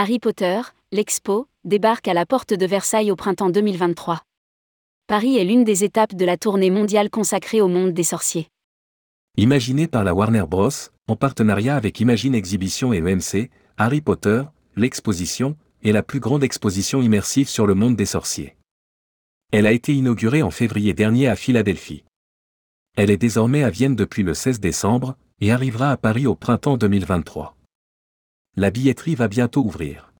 Harry Potter, l'expo, débarque à la porte de Versailles au printemps 2023. Paris est l'une des étapes de la tournée mondiale consacrée au monde des sorciers. Imaginé par la Warner Bros., en partenariat avec Imagine Exhibition et EMC, Harry Potter, l'exposition, est la plus grande exposition immersive sur le monde des sorciers. Elle a été inaugurée en février dernier à Philadelphie. Elle est désormais à Vienne depuis le 16 décembre, et arrivera à Paris au printemps 2023. La billetterie va bientôt ouvrir.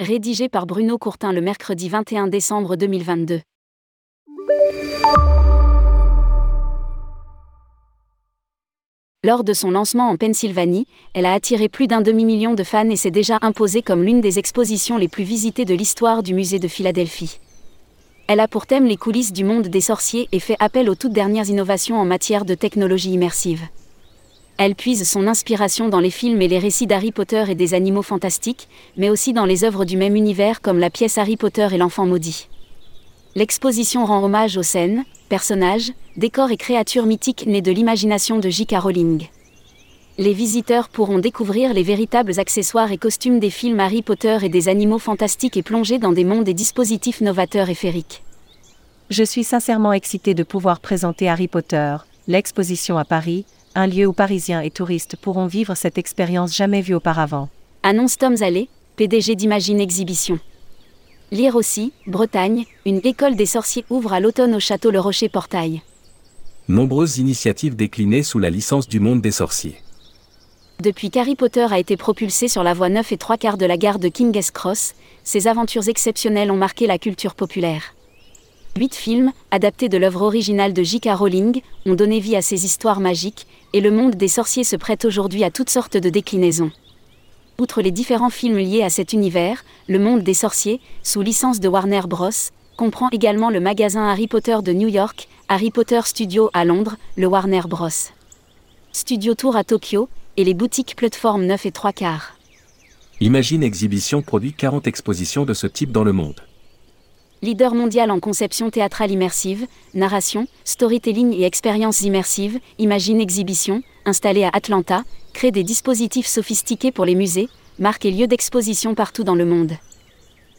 Rédigé par Bruno Courtin le mercredi 21 décembre 2022. Lors de son lancement en Pennsylvanie, elle a attiré plus d'un demi-million de fans et s'est déjà imposée comme l'une des expositions les plus visitées de l'histoire du musée de Philadelphie. Elle a pour thème les coulisses du monde des sorciers et fait appel aux toutes dernières innovations en matière de technologie immersive. Elle puise son inspiration dans les films et les récits d'Harry Potter et des animaux fantastiques, mais aussi dans les œuvres du même univers comme la pièce Harry Potter et l'enfant maudit. L'exposition rend hommage aux scènes, personnages, décors et créatures mythiques nées de l'imagination de J.K. Rowling. Les visiteurs pourront découvrir les véritables accessoires et costumes des films Harry Potter et des animaux fantastiques et plonger dans des mondes et dispositifs novateurs et féeriques. Je suis sincèrement excité de pouvoir présenter Harry Potter, l'exposition à Paris, un lieu où Parisiens et touristes pourront vivre cette expérience jamais vue auparavant. Annonce Tom Zallé, PDG d'Imagine Exhibition. Lire aussi, Bretagne, une école des sorciers ouvre à l'automne au château Le Rocher Portail. Nombreuses initiatives déclinées sous la licence du monde des sorciers. Depuis qu'Harry Potter a été propulsé sur la voie 9 et 3 quarts de la gare de King's Cross, ses aventures exceptionnelles ont marqué la culture populaire. Huit films, adaptés de l'œuvre originale de J.K. Rowling, ont donné vie à ces histoires magiques, et le monde des sorciers se prête aujourd'hui à toutes sortes de déclinaisons. Outre les différents films liés à cet univers, le monde des sorciers, sous licence de Warner Bros., comprend également le magasin Harry Potter de New York, Harry Potter Studio à Londres, le Warner Bros. Studio Tour à Tokyo, et les boutiques Plateforme 9 et 3 quarts. Imagine Exhibition produit 40 expositions de ce type dans le monde leader mondial en conception théâtrale immersive, narration, storytelling et expériences immersives, Imagine Exhibition, installé à Atlanta, crée des dispositifs sophistiqués pour les musées, marques et lieux d'exposition partout dans le monde.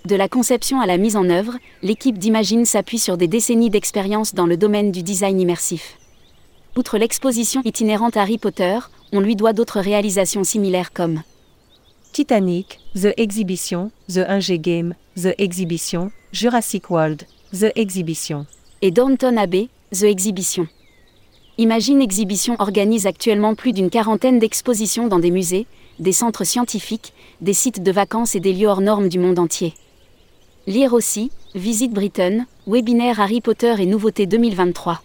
De la conception à la mise en œuvre, l'équipe d'Imagine s'appuie sur des décennies d'expérience dans le domaine du design immersif. Outre l'exposition itinérante Harry Potter, on lui doit d'autres réalisations similaires comme Titanic, The Exhibition, The 1G Game, The Exhibition, Jurassic World, The Exhibition. Et Downton Abbey, The Exhibition. Imagine Exhibition organise actuellement plus d'une quarantaine d'expositions dans des musées, des centres scientifiques, des sites de vacances et des lieux hors normes du monde entier. Lire aussi, Visite Britain, webinaire Harry Potter et nouveautés 2023.